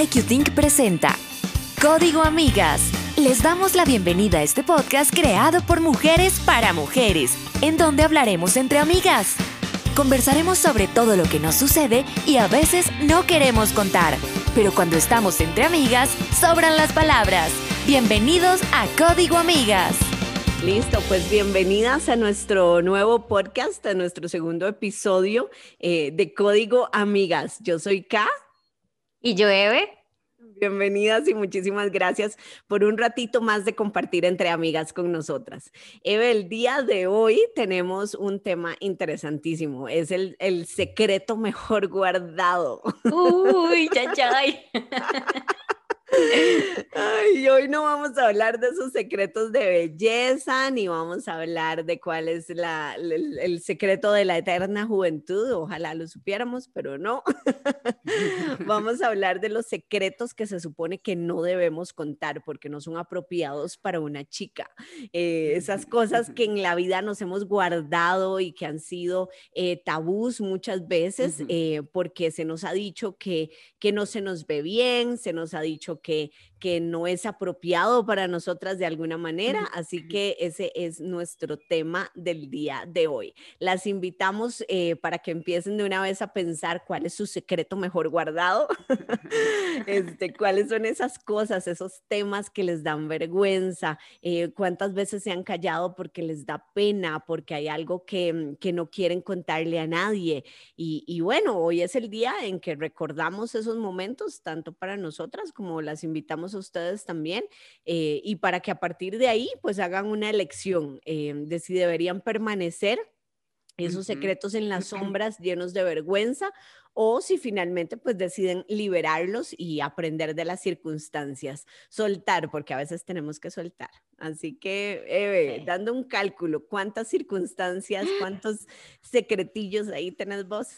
IQ presenta Código Amigas. Les damos la bienvenida a este podcast creado por mujeres para mujeres, en donde hablaremos entre amigas. Conversaremos sobre todo lo que nos sucede y a veces no queremos contar, pero cuando estamos entre amigas, sobran las palabras. Bienvenidos a Código Amigas. Listo, pues bienvenidas a nuestro nuevo podcast, a nuestro segundo episodio eh, de Código Amigas. Yo soy K. Y yo, Eve. Bienvenidas y muchísimas gracias por un ratito más de compartir entre amigas con nosotras. Eve, el día de hoy tenemos un tema interesantísimo. Es el, el secreto mejor guardado. Uy, ya. Ay, hoy no vamos a hablar de esos secretos de belleza, ni vamos a hablar de cuál es la, el, el, secreto de la eterna juventud. Ojalá lo supiéramos, pero no. vamos a hablar de los secretos que se supone que no debemos contar porque no son apropiados para una chica. Eh, esas cosas que en la vida nos hemos guardado y que han sido eh, tabús muchas veces eh, porque se nos ha dicho que, que no se nos ve bien, se nos ha dicho que, que no es apropiado para nosotras de alguna manera. Así que ese es nuestro tema del día de hoy. Las invitamos eh, para que empiecen de una vez a pensar cuál es su secreto mejor guardado, este, cuáles son esas cosas, esos temas que les dan vergüenza, eh, cuántas veces se han callado porque les da pena, porque hay algo que, que no quieren contarle a nadie. Y, y bueno, hoy es el día en que recordamos esos momentos, tanto para nosotras como las invitamos a ustedes también eh, y para que a partir de ahí pues hagan una elección eh, de si deberían permanecer esos secretos en las sombras llenos de vergüenza o si finalmente pues deciden liberarlos y aprender de las circunstancias, soltar, porque a veces tenemos que soltar. Así que, Eve, dando un cálculo, ¿cuántas circunstancias, cuántos secretillos ahí tenés vos?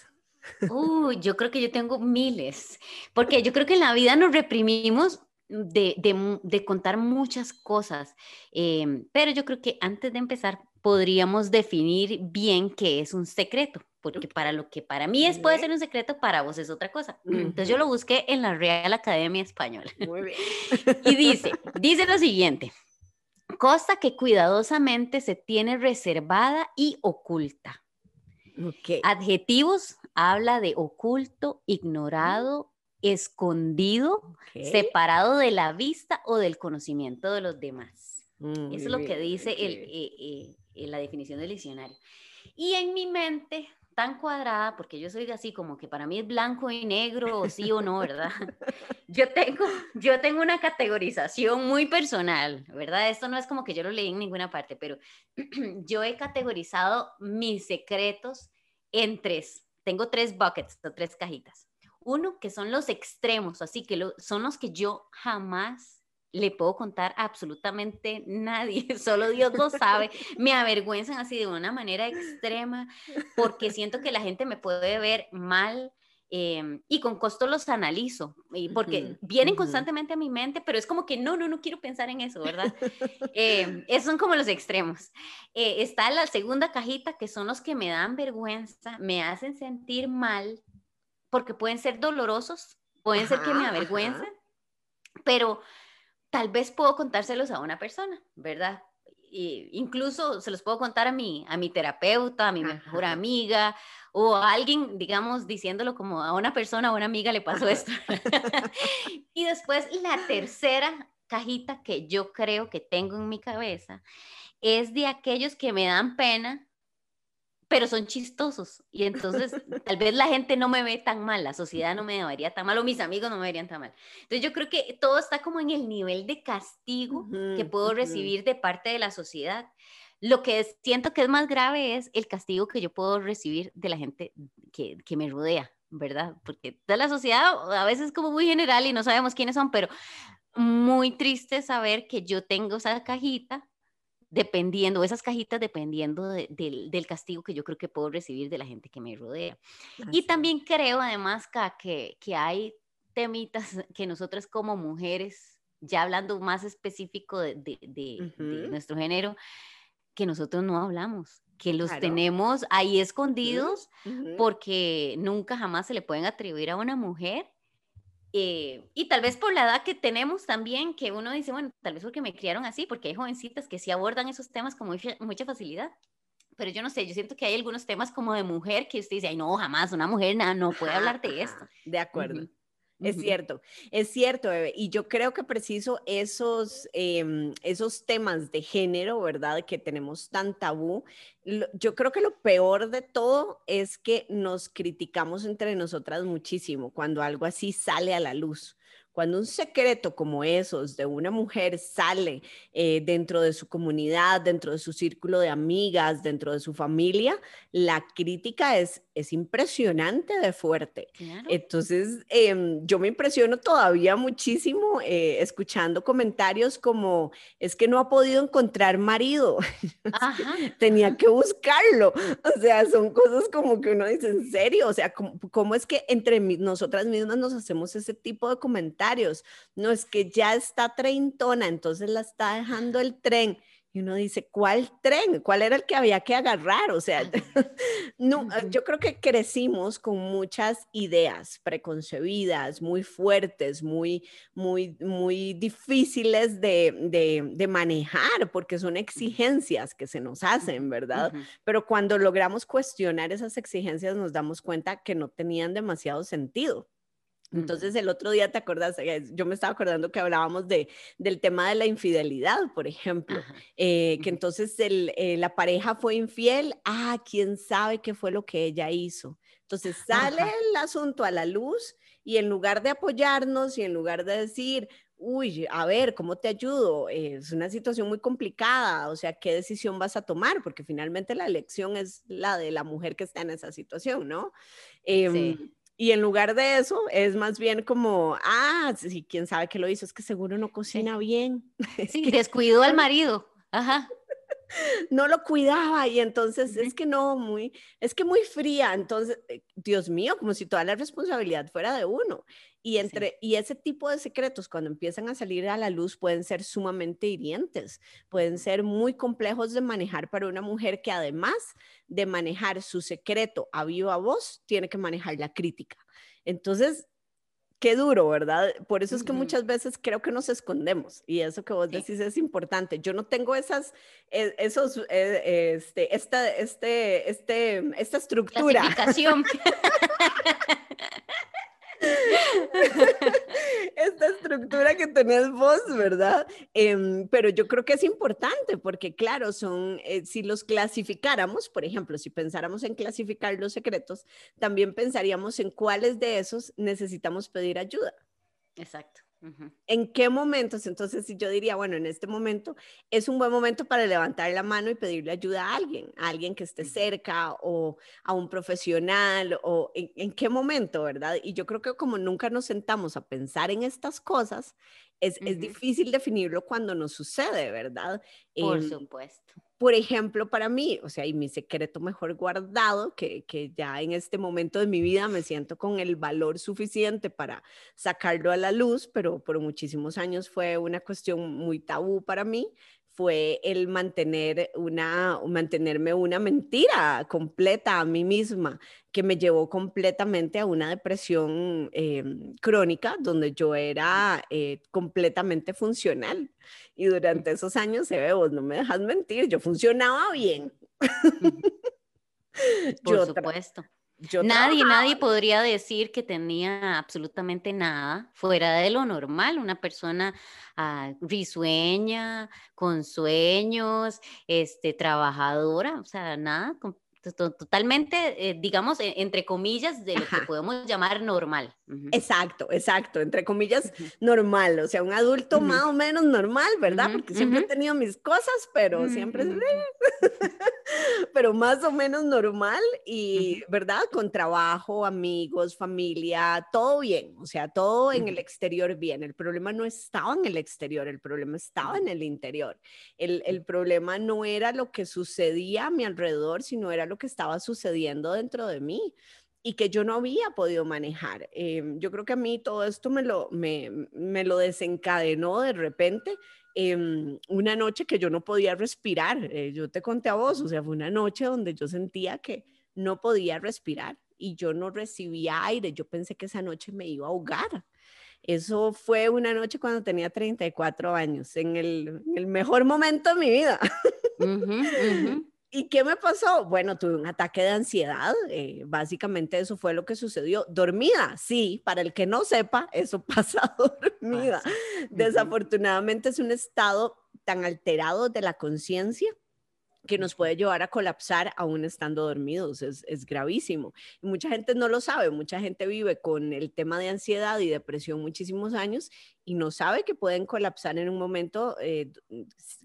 Uy, yo creo que yo tengo miles, porque yo creo que en la vida nos reprimimos de, de, de contar muchas cosas, eh, pero yo creo que antes de empezar podríamos definir bien qué es un secreto, porque para lo que para mí es puede ser un secreto, para vos es otra cosa. Entonces yo lo busqué en la Real Academia Española. Muy bien. y dice, dice lo siguiente, cosa que cuidadosamente se tiene reservada y oculta. Okay. Adjetivos habla de oculto, ignorado, escondido, okay. separado de la vista o del conocimiento de los demás. Mm, Eso es lo que dice el, eh, eh, la definición del diccionario. Y en mi mente tan cuadrada, porque yo soy así como que para mí es blanco y negro, o sí o no, ¿verdad? Yo tengo, yo tengo una categorización muy personal, ¿verdad? Esto no es como que yo lo leí en ninguna parte, pero yo he categorizado mis secretos en tres. Tengo tres buckets o tres cajitas. Uno, que son los extremos, así que lo, son los que yo jamás le puedo contar a absolutamente nadie, solo Dios lo sabe, me avergüenzan así de una manera extrema porque siento que la gente me puede ver mal eh, y con costo los analizo, y porque uh -huh, vienen uh -huh. constantemente a mi mente, pero es como que no, no, no quiero pensar en eso, ¿verdad? eh, esos son como los extremos. Eh, está la segunda cajita que son los que me dan vergüenza, me hacen sentir mal, porque pueden ser dolorosos, pueden ajá, ser que me avergüencen, pero tal vez puedo contárselos a una persona, ¿verdad? Incluso se los puedo contar a mi, a mi terapeuta, a mi ajá. mejor amiga, o a alguien, digamos, diciéndolo como a una persona, a una amiga le pasó esto. y después la tercera cajita que yo creo que tengo en mi cabeza es de aquellos que me dan pena, pero son chistosos. Y entonces tal vez la gente no me ve tan mal, la sociedad no me vería tan mal, o mis amigos no me verían tan mal. Entonces yo creo que todo está como en el nivel de castigo uh -huh, que puedo uh -huh. recibir de parte de la sociedad. Lo que siento que es más grave es el castigo que yo puedo recibir de la gente que, que me rodea, ¿verdad? Porque toda la sociedad a veces es como muy general y no sabemos quiénes son, pero muy triste saber que yo tengo esa cajita dependiendo, esas cajitas dependiendo de, de, del castigo que yo creo que puedo recibir de la gente que me rodea. Así. Y también creo además que, que hay temitas que nosotras como mujeres, ya hablando más específico de, de, de uh -huh. nuestro género, que nosotros no hablamos, que los claro. tenemos ahí escondidos uh -huh. porque nunca jamás se le pueden atribuir a una mujer Eh, y tal vez por la edad que tenemos también, que uno dice, bueno, tal vez porque me criaron así, porque hay jovencitas que sí abordan esos temas con mucha, facilidad. Pero yo no sé, yo siento que hay algunos temas como de mujer que usted dice, ay, no, jamás, una mujer nada, no puede hablar de esto. De acuerdo. Es cierto, es cierto, bebé. Y yo creo que preciso esos, em, esos temas de género, ¿verdad? Que tenemos tan tabú. Yo creo que lo peor de todo es que nos criticamos entre nosotras muchísimo cuando algo así sale a la luz. Cuando un secreto como esos de una mujer sale eh, dentro de su comunidad, dentro de su círculo de amigas, dentro de su familia, la crítica es, es impresionante de fuerte. Entonces, em, yo me impresiono todavía muchísimo eh, escuchando comentarios como, es que no ha podido encontrar marido, tenía que buscarlo. O sea, son cosas como que uno dice, en serio, o sea, ¿cómo, cómo es que entre nosotras mismas nos hacemos ese tipo de comentarios? No es que ya está treintona, entonces la está dejando el tren. Y uno dice, ¿cuál tren? ¿Cuál era el que había que agarrar? O sea, no, yo creo que crecimos con muchas ideas preconcebidas, muy fuertes, muy, muy, muy difíciles de, de, manejar, porque son exigencias que se nos hacen, ¿verdad? Pero cuando logramos cuestionar esas exigencias, nos damos cuenta que no tenían demasiado sentido. Entonces el otro día te acordás, eh, yo me estaba acordando que hablábamos de, del tema de la infidelidad, por ejemplo, eh, que entonces el, eh, la pareja fue infiel, ah, quién sabe qué fue lo que ella hizo. Entonces sale el asunto a la luz y en lugar de apoyarnos y en lugar de decir, uy, a ver, ¿cómo te ayudo? es una situación muy complicada, o sea, ¿qué decisión vas a tomar? Porque finalmente la elección es la de la mujer que está en esa situación, ¿no? sí em, y en lugar de eso, es más bien como, ah, sí, quién sabe qué lo hizo, es que seguro no cocina bien. Sí, descuidó al marido. Ajá. No lo cuidaba y entonces es que no, muy, es que muy fría. Entonces, eh, Dios mío, como si toda la responsabilidad fuera de uno. Y, entre, y ese tipo de secretos, cuando empiezan a salir a la luz, pueden ser sumamente hirientes, pueden ser muy complejos de manejar para una mujer que además de manejar su secreto a viva voz, tiene que manejar la crítica. Entonces, qué duro, ¿verdad? Por eso es que muchas veces creo que nos escondemos y eso que vos decís es importante. Yo no tengo esas, e, esos, e, este, esta, este, este, esta estructura. esta estructura que tenés vos, ¿verdad? Em, pero yo creo que es importante porque, claro, son, eh, si los clasificáramos, por ejemplo, si pensáramos en clasificar los secretos, también pensaríamos en cuáles de esos necesitamos pedir ayuda. Exacto. ¿En qué momentos? Entonces, si yo diría, bueno, en este momento es un buen momento para levantar la mano y pedirle ayuda a alguien, a alguien que esté cerca o a un profesional o en, qué momento, ¿verdad? Y yo creo que como nunca nos sentamos a pensar en estas cosas, es, es difícil definirlo cuando nos sucede, ¿verdad? Por em, supuesto por ejemplo, para mí, o sea, y mi secreto mejor guardado, que, que, ya en este momento de mi vida me siento con el valor suficiente para sacarlo a la luz, pero por muchísimos años fue una cuestión muy tabú para mí, fue el mantener una, mantenerme una mentira completa a mí misma, que me llevó completamente a una depresión em, crónica, donde yo era eh, completamente funcional. Y durante esos años, se ve, vos no me dejas mentir, yo funcionaba bien. Por supuesto nadie, nadie podría decir que tenía absolutamente nada fuera de lo normal. Una persona ah, risueña, con sueños, este, trabajadora, o sea, nada, totalmente, eh, digamos, e, entre comillas, de lo que podemos llamar normal. Exacto, exacto, entre comillas, normal, o sea, un adulto más o menos normal, ¿verdad? Porque siempre he tenido mis cosas, pero siempre, pero más o menos normal y, ¿verdad? Con trabajo, amigos, familia, todo bien, o sea, todo en el exterior bien. El problema no estaba en el exterior, el problema estaba en el interior. El, el problema no era lo que sucedía a mi alrededor, sino era lo que estaba sucediendo dentro de mí y que yo no había podido manejar. Em, yo creo que a mí todo esto me lo, me, me lo desencadenó de repente. Em, una noche que yo no podía respirar, eh, yo te conté a vos, o sea, fue una noche donde yo sentía que no podía respirar y yo no recibía aire. Yo pensé que esa noche me iba a ahogar. Eso fue una noche cuando tenía 34 años, en el, mejor momento de mi vida. ¿Y qué me pasó? Bueno, tuve un ataque de ansiedad. Eh, básicamente eso fue lo que sucedió. Dormida, sí, para el que no sepa, eso pasa dormida. Desafortunadamente es un estado tan alterado de la conciencia que nos puede llevar a colapsar aún estando dormidos. Es, es, gravísimo. Y mucha gente no lo sabe, mucha gente vive con el tema de ansiedad y depresión muchísimos años y no sabe que pueden colapsar en un momento eh,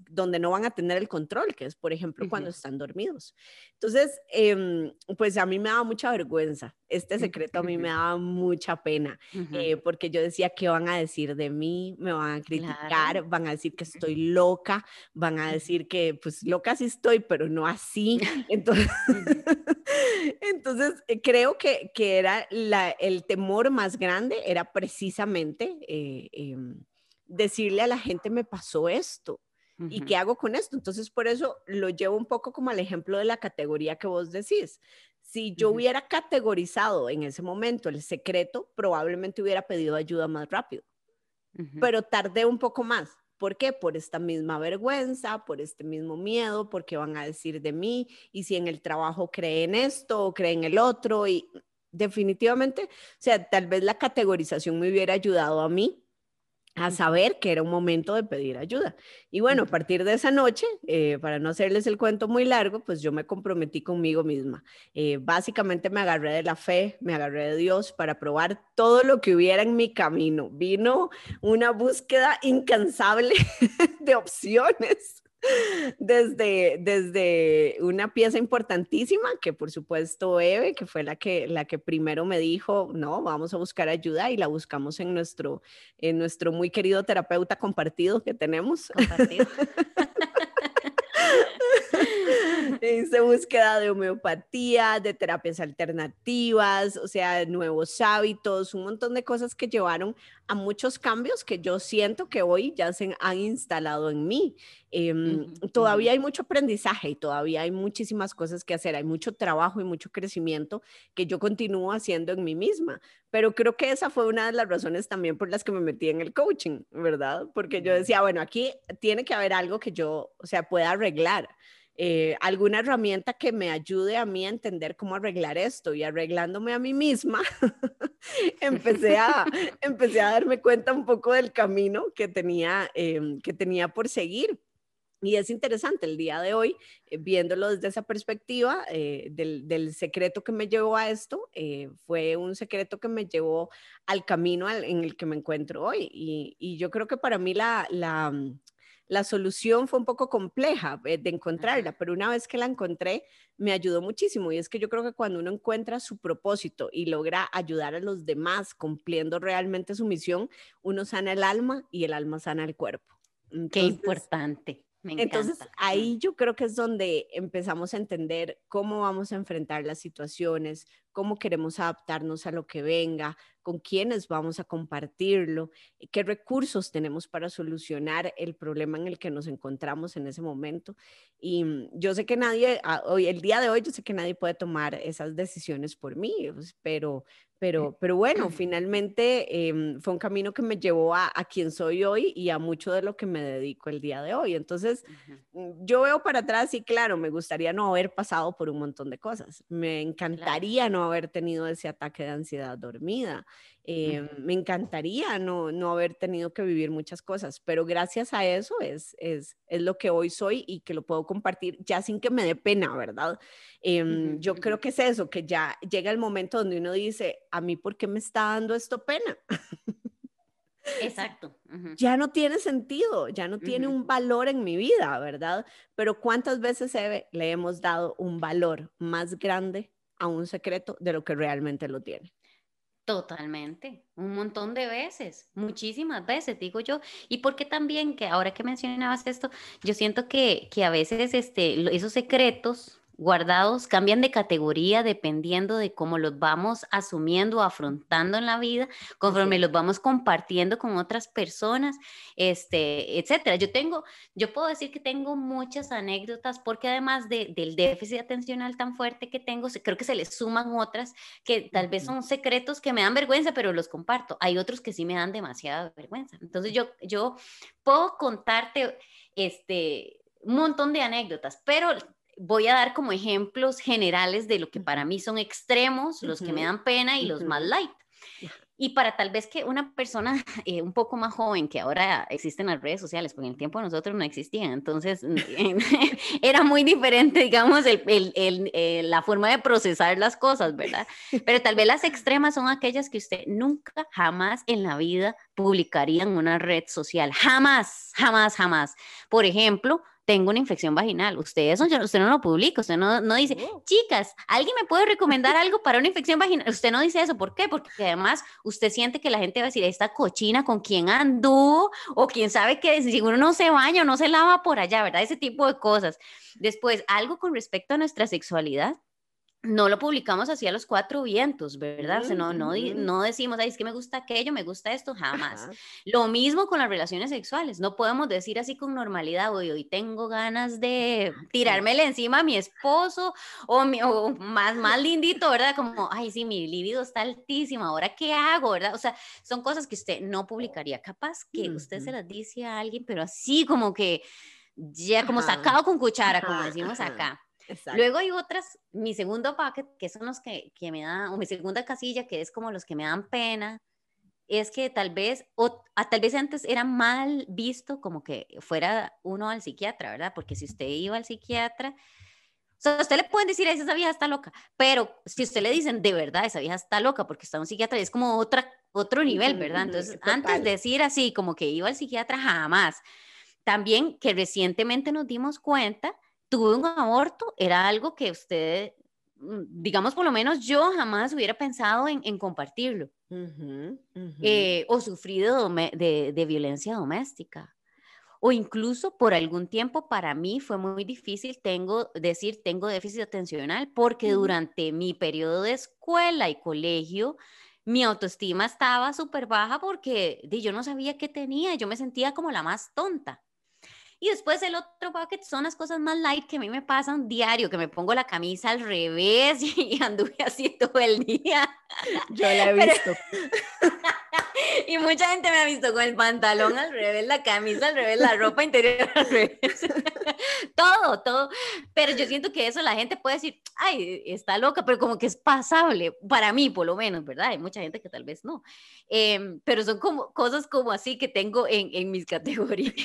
donde no van a tener el control, que es, por ejemplo, cuando están dormidos. Entonces, em, pues a mí me daba mucha vergüenza. Este secreto a mí me daba mucha pena, eh, porque yo decía, ¿qué van a decir de mí? Me van a criticar, van a decir que estoy loca, van a decir que, pues, loca sí estoy, pero no así. Entonces, entonces eh, creo que, que era la, el temor más grande, era precisamente Em, decirle a la gente, me pasó esto. ¿Y qué hago con esto? Entonces, por eso lo llevo un poco como al ejemplo de la categoría que vos decís. Si yo hubiera categorizado en ese momento el secreto, probablemente hubiera pedido ayuda más rápido, pero tardé un poco más. ¿Por qué? Por esta misma vergüenza, por este mismo miedo, porque van a decir de mí, y si en el trabajo creen esto o creen el otro, y definitivamente, o sea, tal vez la categorización me hubiera ayudado a mí a saber que era un momento de pedir ayuda. Y bueno, a partir de esa noche, eh, para no hacerles el cuento muy largo, pues yo me comprometí conmigo misma. Eh, básicamente me agarré de la fe, me agarré de Dios para probar todo lo que hubiera en mi camino. Vino una búsqueda incansable de opciones desde, desde una pieza importantísima, que por supuesto Eve, que fue la que, la que primero me dijo, no, vamos a buscar ayuda y la buscamos en nuestro, en nuestro muy querido terapeuta compartido que tenemos. Compartido. Hice búsqueda de homeopatía, de terapias alternativas, o sea, nuevos hábitos, un montón de cosas que llevaron a muchos cambios que yo siento que hoy ya se han instalado en mí. Em, todavía hay mucho aprendizaje y todavía hay muchísimas cosas que hacer, hay mucho trabajo y mucho crecimiento que yo continúo haciendo en mí misma, pero creo que esa fue una de las razones también por las que me metí en el coaching, ¿verdad? Porque yo decía, bueno, aquí tiene que haber algo que yo, o sea, pueda arreglar. Eh, alguna herramienta que me ayude a mí a entender cómo arreglar esto y arreglándome a mí misma, empecé, a, empecé a darme cuenta un poco del camino que tenía, em, que tenía por seguir. Y es interesante el día de hoy, eh, viéndolo desde esa perspectiva eh, del, secreto que me llevó a esto, fue un secreto que me llevó al camino en el que me encuentro hoy. Y, yo creo que para mí la, la, la solución fue un poco compleja eh, de encontrarla, pero una vez que la encontré, me ayudó muchísimo. Y es que yo creo que cuando uno encuentra su propósito y logra ayudar a los demás cumpliendo realmente su misión, uno sana el alma y el alma sana el cuerpo. Qué importante. Entonces ahí yo creo que es donde empezamos a entender cómo vamos a enfrentar las situaciones, cómo queremos adaptarnos a lo que venga, con quiénes vamos a compartirlo, qué recursos tenemos para solucionar el problema en el que nos encontramos en ese momento. Y mm, yo sé que nadie, ah, hoy, el día de hoy, yo sé que nadie puede tomar esas decisiones por mí, pues, pero, pero, pero bueno, finalmente em, fue un camino que me llevó a, a, quien soy hoy y a mucho de lo que me dedico el día de hoy. Entonces, mm, yo veo para atrás y claro, me gustaría no haber pasado por un montón de cosas. Me encantaría no haber tenido ese ataque de ansiedad dormida. Eh, me encantaría no, no haber tenido que vivir muchas cosas, pero gracias a eso es, es, es, lo que hoy soy y que lo puedo compartir ya sin que me dé pena, ¿verdad? Em, yo creo que es eso, que ya llega el momento donde uno dice, a mí, ¿por qué me está dando esto pena? Exacto. Ya no tiene sentido, ya no tiene un valor en mi vida, ¿verdad? Pero ¿cuántas veces le hemos dado un valor más grande a un secreto de lo que realmente lo tiene. Totalmente, un montón de veces, muchísimas veces, digo yo. Y porque también, que ahora que mencionabas esto, yo siento que, que a veces este, esos secretos guardados, cambian de categoría dependiendo de cómo los vamos asumiendo, afrontando en la vida, conforme los vamos compartiendo con otras personas, este, etcétera. Yo tengo, yo puedo decir que tengo muchas anécdotas porque además de, del déficit atencional tan fuerte que tengo, creo que se le suman otras que tal vez son secretos que me dan vergüenza, pero los comparto. Hay otros que sí me dan demasiada vergüenza. Entonces yo, yo puedo contarte este, un montón de anécdotas, pero voy a dar como ejemplos generales de lo que para mí son extremos, los que me dan pena y los más light. Y para tal vez que una persona eh, un poco más joven, que ahora existen las redes sociales, porque en el tiempo de nosotros no existían, entonces era muy diferente, digamos, el, el, eh, la forma de procesar las cosas, ¿verdad? Pero tal vez las extremas son aquellas que usted nunca, jamás en la vida publicaría en una red social. Jamás, jamás, jamás. Por ejemplo, tengo una infección vaginal. Usted eso usted no lo publica, usted no, no dice, chicas, ¿alguien me puede recomendar algo para una infección vaginal? Usted no dice eso, ¿por qué? Porque además usted siente que la gente va a decir, esta cochina con quién anduvo o quién sabe que si uno no se baña o no se lava por allá, ¿verdad? Ese tipo de cosas. Después, algo con respecto a nuestra sexualidad no lo publicamos así a los cuatro vientos, ¿verdad? O sea, no, no, no decimos, ay, es que me gusta aquello, me gusta esto, jamás. Lo mismo con las relaciones sexuales, no podemos decir así con normalidad, hoy, hoy tengo ganas de tirármele encima a mi esposo o, mi, o más, más lindito, ¿verdad? Como, ay, sí, mi libido está altísimo, ¿ahora qué hago, verdad? O sea, son cosas que usted no publicaría, capaz que usted se las dice a alguien, pero así como que ya como sacado con cuchara, como decimos acá. Luego hay otras, mi segundo bucket, que son los que, que me dan, o mi segunda casilla, que es como los que me dan pena, es que tal vez, o tal vez antes era mal visto como que fuera uno al psiquiatra, ¿verdad? Porque si usted iba al psiquiatra, o sea, usted le pueden decir, esa vieja está loca, pero si usted le dicen, de verdad, esa vieja está loca porque está un psiquiatra, es como otra, otro nivel, ¿verdad? Entonces, antes de decir así, como que iba al psiquiatra, jamás. También que recientemente nos dimos cuenta tuve un aborto, era algo que usted, mm, digamos, por lo menos yo jamás hubiera pensado en, compartirlo. Eh, o sufrido de, de, violencia doméstica. O incluso por algún tiempo para mí fue muy difícil tengo, decir tengo déficit atencional porque durante mi periodo de escuela y colegio mi autoestima estaba súper baja porque yo no sabía qué tenía, yo me sentía como la más tonta. Y después el otro bucket son las cosas más light que a mí me pasan diario, que me pongo la camisa al revés y anduve así todo el día. Yo la he visto. y mucha gente me ha visto con el pantalón al revés, la camisa al revés, la ropa interior al revés. todo, todo. Pero yo siento que eso la gente puede decir, ay, está loca, pero como que es pasable, para mí por lo menos, ¿verdad? Hay mucha gente que tal vez no. Em, pero son como cosas como así que tengo en, en mis categorías.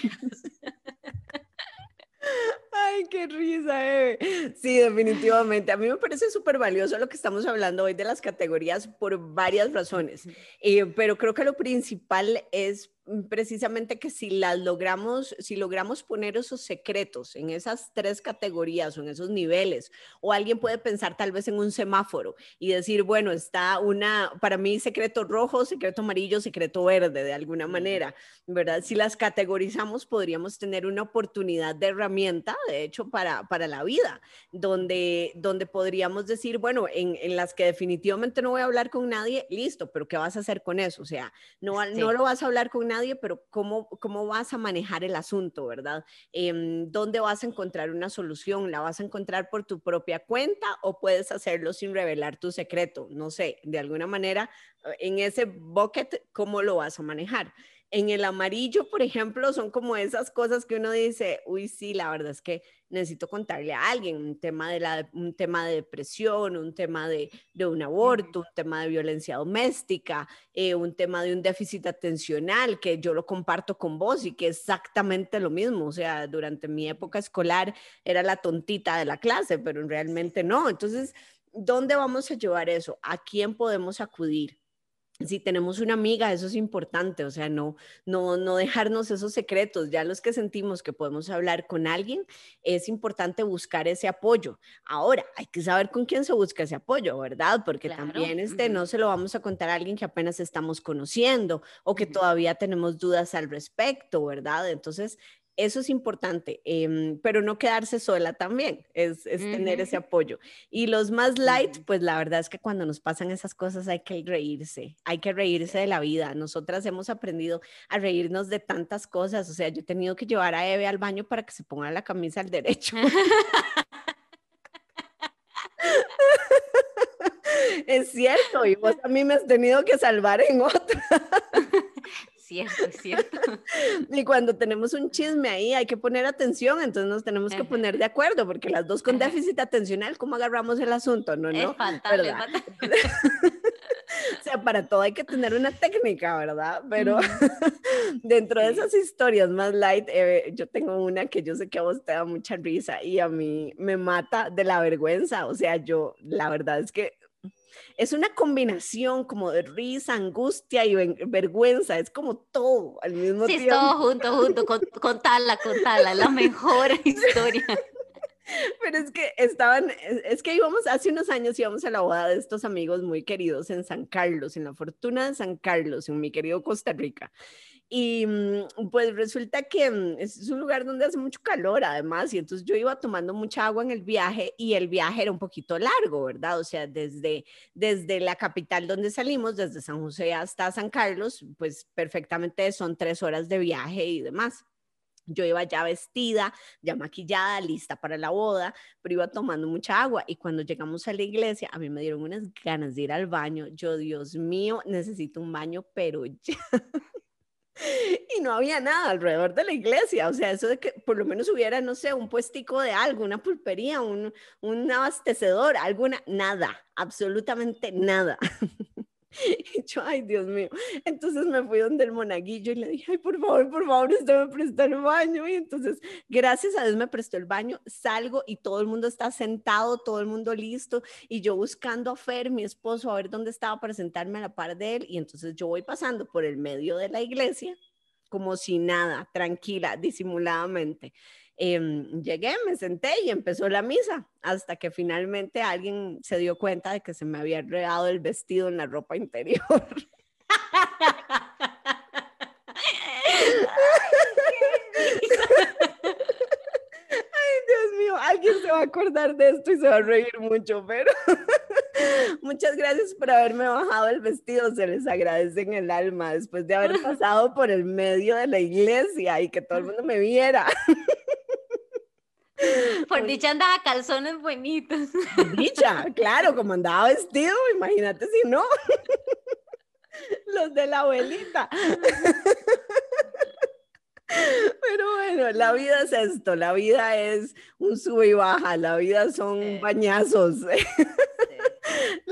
Ay, qué risa, Eve. Sí, definitivamente. A mí me parece súper valioso lo que estamos hablando hoy de las categorías por varias razones, eh, pero creo que lo principal es precisamente que si las logramos, si logramos poner esos secretos en esas tres categorías o en esos niveles, o alguien puede pensar tal vez en un semáforo y decir, bueno, está una, para mí secreto rojo, secreto amarillo, secreto verde, de alguna manera, ¿verdad? Si las categorizamos, podríamos tener una oportunidad de herramienta, de hecho, para, para la vida, donde, donde podríamos decir, bueno, en, en las que definitivamente no voy a hablar con nadie, listo, pero ¿qué vas a hacer con eso? O sea, no, no lo vas a hablar con nadie, pero ¿cómo, cómo vas a manejar el asunto, verdad? Em, ¿Dónde vas a encontrar una solución? ¿La vas a encontrar por tu propia cuenta o puedes hacerlo sin revelar tu secreto? No sé, de alguna manera, eh, en ese bucket, ¿cómo lo vas a manejar? En el amarillo, por ejemplo, son como esas cosas que uno dice, uy, sí, la verdad es que necesito contarle a alguien un tema de, la, un tema de depresión, un tema de, de un aborto, un tema de violencia doméstica, eh, un tema de un déficit atencional, que yo lo comparto con vos y que es exactamente lo mismo. O sea, durante mi época escolar era la tontita de la clase, pero realmente no. Entonces, ¿dónde vamos a llevar eso? ¿A quién podemos acudir? Si tenemos una amiga, eso es importante, o sea, no, no, no dejarnos esos secretos. Ya los que sentimos que podemos hablar con alguien, es importante buscar ese apoyo. Ahora, hay que saber con quién se busca ese apoyo, ¿verdad? Porque también este, no se lo vamos a contar a alguien que apenas estamos conociendo o que todavía tenemos dudas al respecto, ¿verdad? Entonces, eso es importante, em, pero no quedarse sola también, es, tener ese apoyo. Y los más light, pues la verdad es que cuando nos pasan esas cosas hay que reírse, hay que reírse de la vida. Nosotras hemos aprendido a reírnos de tantas cosas, o sea, yo he tenido que llevar a Eve al baño para que se ponga la camisa al derecho. es cierto, y vos a mí me has tenido que salvar en otra cierto, es cierto. Y cuando tenemos un chisme ahí, hay que poner atención, entonces nos tenemos que poner de acuerdo, porque las dos con déficit atencional, ¿cómo agarramos el asunto? No, no. Es fatal, es fatal. o sea, para todo hay que tener una técnica, ¿verdad? Pero dentro de esas historias más light, eh, yo tengo una que yo sé que a vos te da mucha risa y a mí me mata de la vergüenza. O sea, yo, la verdad es que es una combinación como de risa, angustia y vergüenza, es como todo al mismo tiempo. Sí, todo junto, junto, con, contala, contala, la mejor historia. Pero es que estaban, es que íbamos, hace unos años íbamos a la boda de estos amigos muy queridos en San Carlos, en la Fortuna de San Carlos, en mi querido Costa Rica. Y mm, pues resulta que mm, es un lugar donde hace mucho calor además, y entonces yo iba tomando mucha agua en el viaje y el viaje era un poquito largo, ¿verdad? O sea, desde, desde la capital donde salimos, desde San José hasta San Carlos, pues perfectamente son tres horas de viaje y demás. Yo iba ya vestida, ya maquillada, lista para la boda, pero iba tomando mucha agua y cuando llegamos a la iglesia, a mí me dieron unas ganas de ir al baño. Yo, Dios mío, necesito un baño, pero ya y no había nada alrededor de la iglesia, o sea, eso de que por lo menos hubiera, no sé, un puestico de algo, una pulpería, un, un abastecedor, alguna, nada, absolutamente nada. Y yo, ay, Dios mío. Entonces me fui donde el monaguillo y le dije, ay, por favor, por favor, usted me prestó el baño. Y entonces, gracias a Dios me prestó el baño, salgo y todo el mundo está sentado, todo el mundo listo. Y yo buscando a Fer, mi esposo, a ver dónde estaba para sentarme a la par de él. Y entonces yo voy pasando por el medio de la iglesia, como si nada, tranquila, disimuladamente. Em, llegué, me senté y empezó la misa, hasta que finalmente alguien se dio cuenta de que se me había enredado el vestido en la ropa interior. Ay, Dios mío, alguien se va a acordar de esto y se va a reír mucho, pero muchas gracias por haberme bajado el vestido, se les agradece en el alma después de haber pasado por el medio de la iglesia y que todo el mundo me viera. Por dicha andaba calzones bonitos. Dicha, claro, como andaba vestido, imagínate si no. Los de la abuelita. Pero bueno, la vida es esto, la vida es un sube y baja, la vida son bañazos.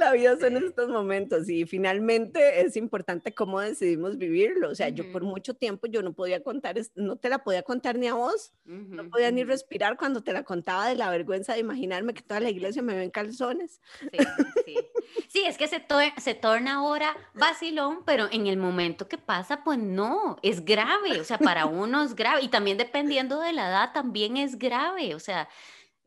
La vida son estos momentos y finalmente es importante cómo decidimos vivirlo. O sea, yo por mucho tiempo yo no podía contar, no te la podía contar ni a vos, no podía ni respirar cuando te la contaba de la vergüenza de imaginarme que toda la iglesia me ven calzones. Sí, sí. sí es que se, se torna ahora vacilón, pero en el momento que pasa, pues no, es grave. O sea, para uno es grave y también dependiendo de la edad también es grave. O sea,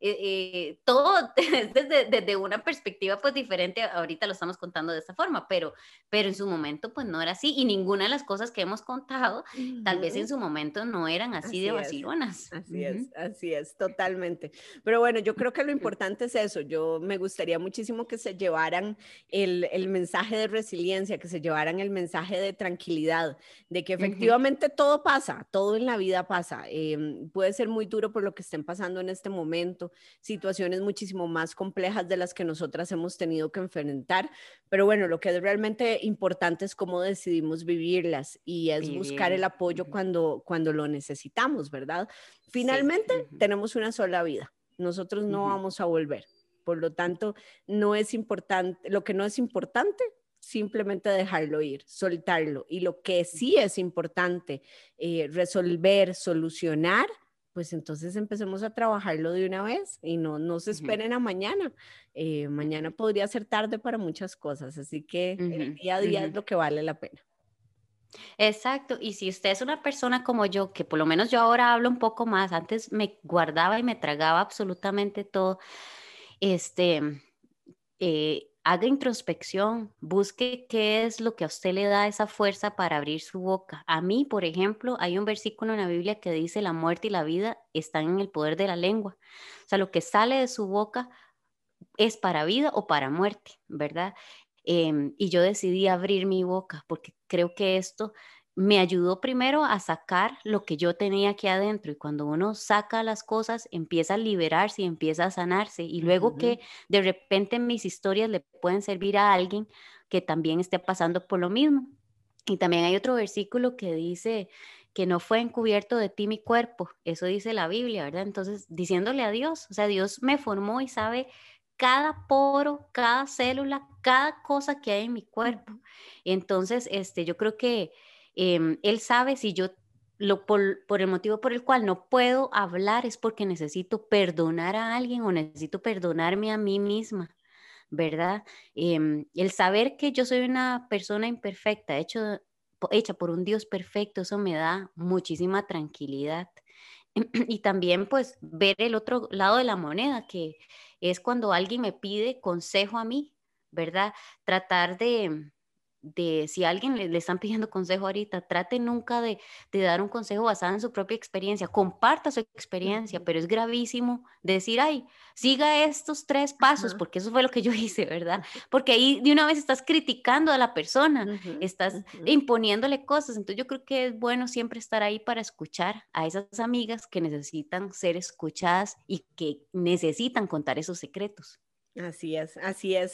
eh, eh, todo desde, desde, una perspectiva pues diferente, ahorita lo estamos contando de esta forma, pero, pero en su momento pues no era así y ninguna de las cosas que hemos contado tal vez en su momento no eran así, de vacilonas. Así es, así es, totalmente. Pero bueno, yo creo que lo importante es eso, yo me gustaría muchísimo que se llevaran el, el mensaje de resiliencia, que se llevaran el mensaje de tranquilidad, de que efectivamente todo pasa, todo en la vida pasa. Em, puede ser muy duro por lo que estén pasando en este momento, situaciones muchísimo más complejas de las que nosotras hemos tenido que enfrentar. Pero bueno, lo que es realmente importante es cómo decidimos vivirlas y es buscar el apoyo cuando, cuando lo necesitamos, ¿verdad? Finalmente, tenemos una sola vida. Nosotros no vamos a volver. Por lo tanto, no es importante, lo que no es importante simplemente dejarlo ir, soltarlo. Y lo que sí es importante, eh, resolver, solucionar, pues entonces empecemos a trabajarlo de una vez y no, no se esperen a mañana. Eh, mañana podría ser tarde para muchas cosas, así que el día a día es lo que vale la pena. Exacto, y si usted es una persona como yo, que por lo menos yo ahora hablo un poco más, antes me guardaba y me tragaba absolutamente todo, este, eh, haga introspección, busque qué es lo que a usted le da esa fuerza para abrir su boca. A mí, por ejemplo, hay un versículo en la Biblia que dice la muerte y la vida están en el poder de la lengua. O sea, lo que sale de su boca es para vida o para muerte, ¿verdad? Em, y yo decidí abrir mi boca porque creo que esto me ayudó primero a sacar lo que yo tenía aquí adentro y cuando uno saca las cosas empieza a liberarse y empieza a sanarse y luego que de repente mis historias le pueden servir a alguien que también esté pasando por lo mismo. Y también hay otro versículo que dice que no fue encubierto de ti mi cuerpo, eso dice la Biblia, ¿verdad? Entonces, diciéndole a Dios, o sea, Dios me formó y sabe cada poro, cada célula, cada cosa que hay en mi cuerpo. Entonces, este, yo creo que Em, él sabe si yo, lo, por, el motivo por el cual no puedo hablar es porque necesito perdonar a alguien o necesito perdonarme a mí misma, ¿verdad? Em, el saber que yo soy una persona imperfecta, hecho, hecha por un Dios perfecto, eso me da muchísima tranquilidad. Y también pues ver el otro lado de la moneda, que es cuando alguien me pide consejo a mí, ¿verdad? Tratar de, de si alguien le, están pidiendo consejo ahorita, trate nunca de, dar un consejo basado en su propia experiencia, comparta su experiencia, pero es gravísimo decir, ay, siga estos tres pasos, porque eso fue lo que yo hice, ¿verdad? Porque ahí de una vez estás criticando a la persona, estás imponiéndole cosas, entonces yo creo que es bueno siempre estar ahí para escuchar a esas amigas que necesitan ser escuchadas y que necesitan contar esos secretos. Así es, así es.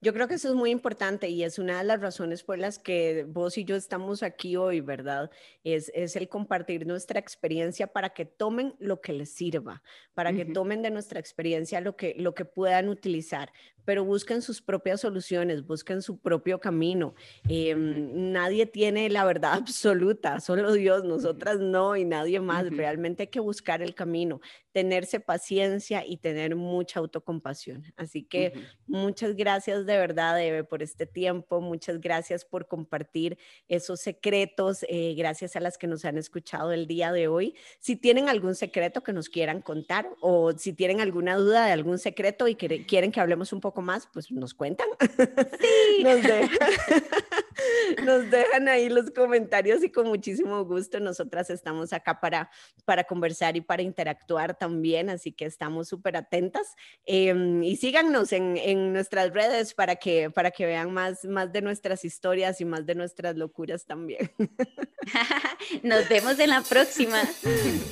Yo creo que eso es muy importante y es una de las razones por las que vos y yo estamos aquí hoy, ¿verdad? Es, es el compartir nuestra experiencia para que tomen lo que les sirva, para que tomen de nuestra experiencia lo que, lo que puedan utilizar pero busquen sus propias soluciones, busquen su propio camino. Em, nadie tiene la verdad absoluta, solo Dios, nosotras no y nadie más. Realmente hay que buscar el camino, tenerse paciencia y tener mucha autocompasión. Así que muchas gracias de verdad, Eve, por este tiempo, muchas gracias por compartir esos secretos, eh, gracias a las que nos han escuchado el día de hoy. Si tienen algún secreto que nos quieran contar o si tienen alguna duda de algún secreto y quieren que hablemos un poco más, pues nos cuentan. Sí. nos, dejan, ahí los comentarios y con muchísimo gusto nosotras estamos acá para, para conversar y para interactuar también, así que estamos súper atentas. Em, y síganos en, en, nuestras redes para que, para que vean más, más de nuestras historias y más de nuestras locuras también. Nos vemos en la próxima.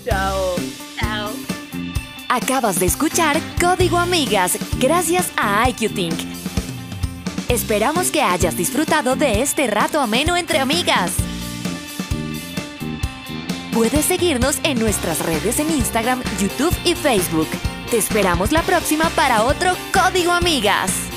Chao. Chao. Acabas de escuchar Código Amigas gracias a IQ Esperamos que hayas disfrutado de este rato ameno entre amigas. Puedes seguirnos en nuestras redes en Instagram, YouTube y Facebook. Te esperamos la próxima para otro Código Amigas.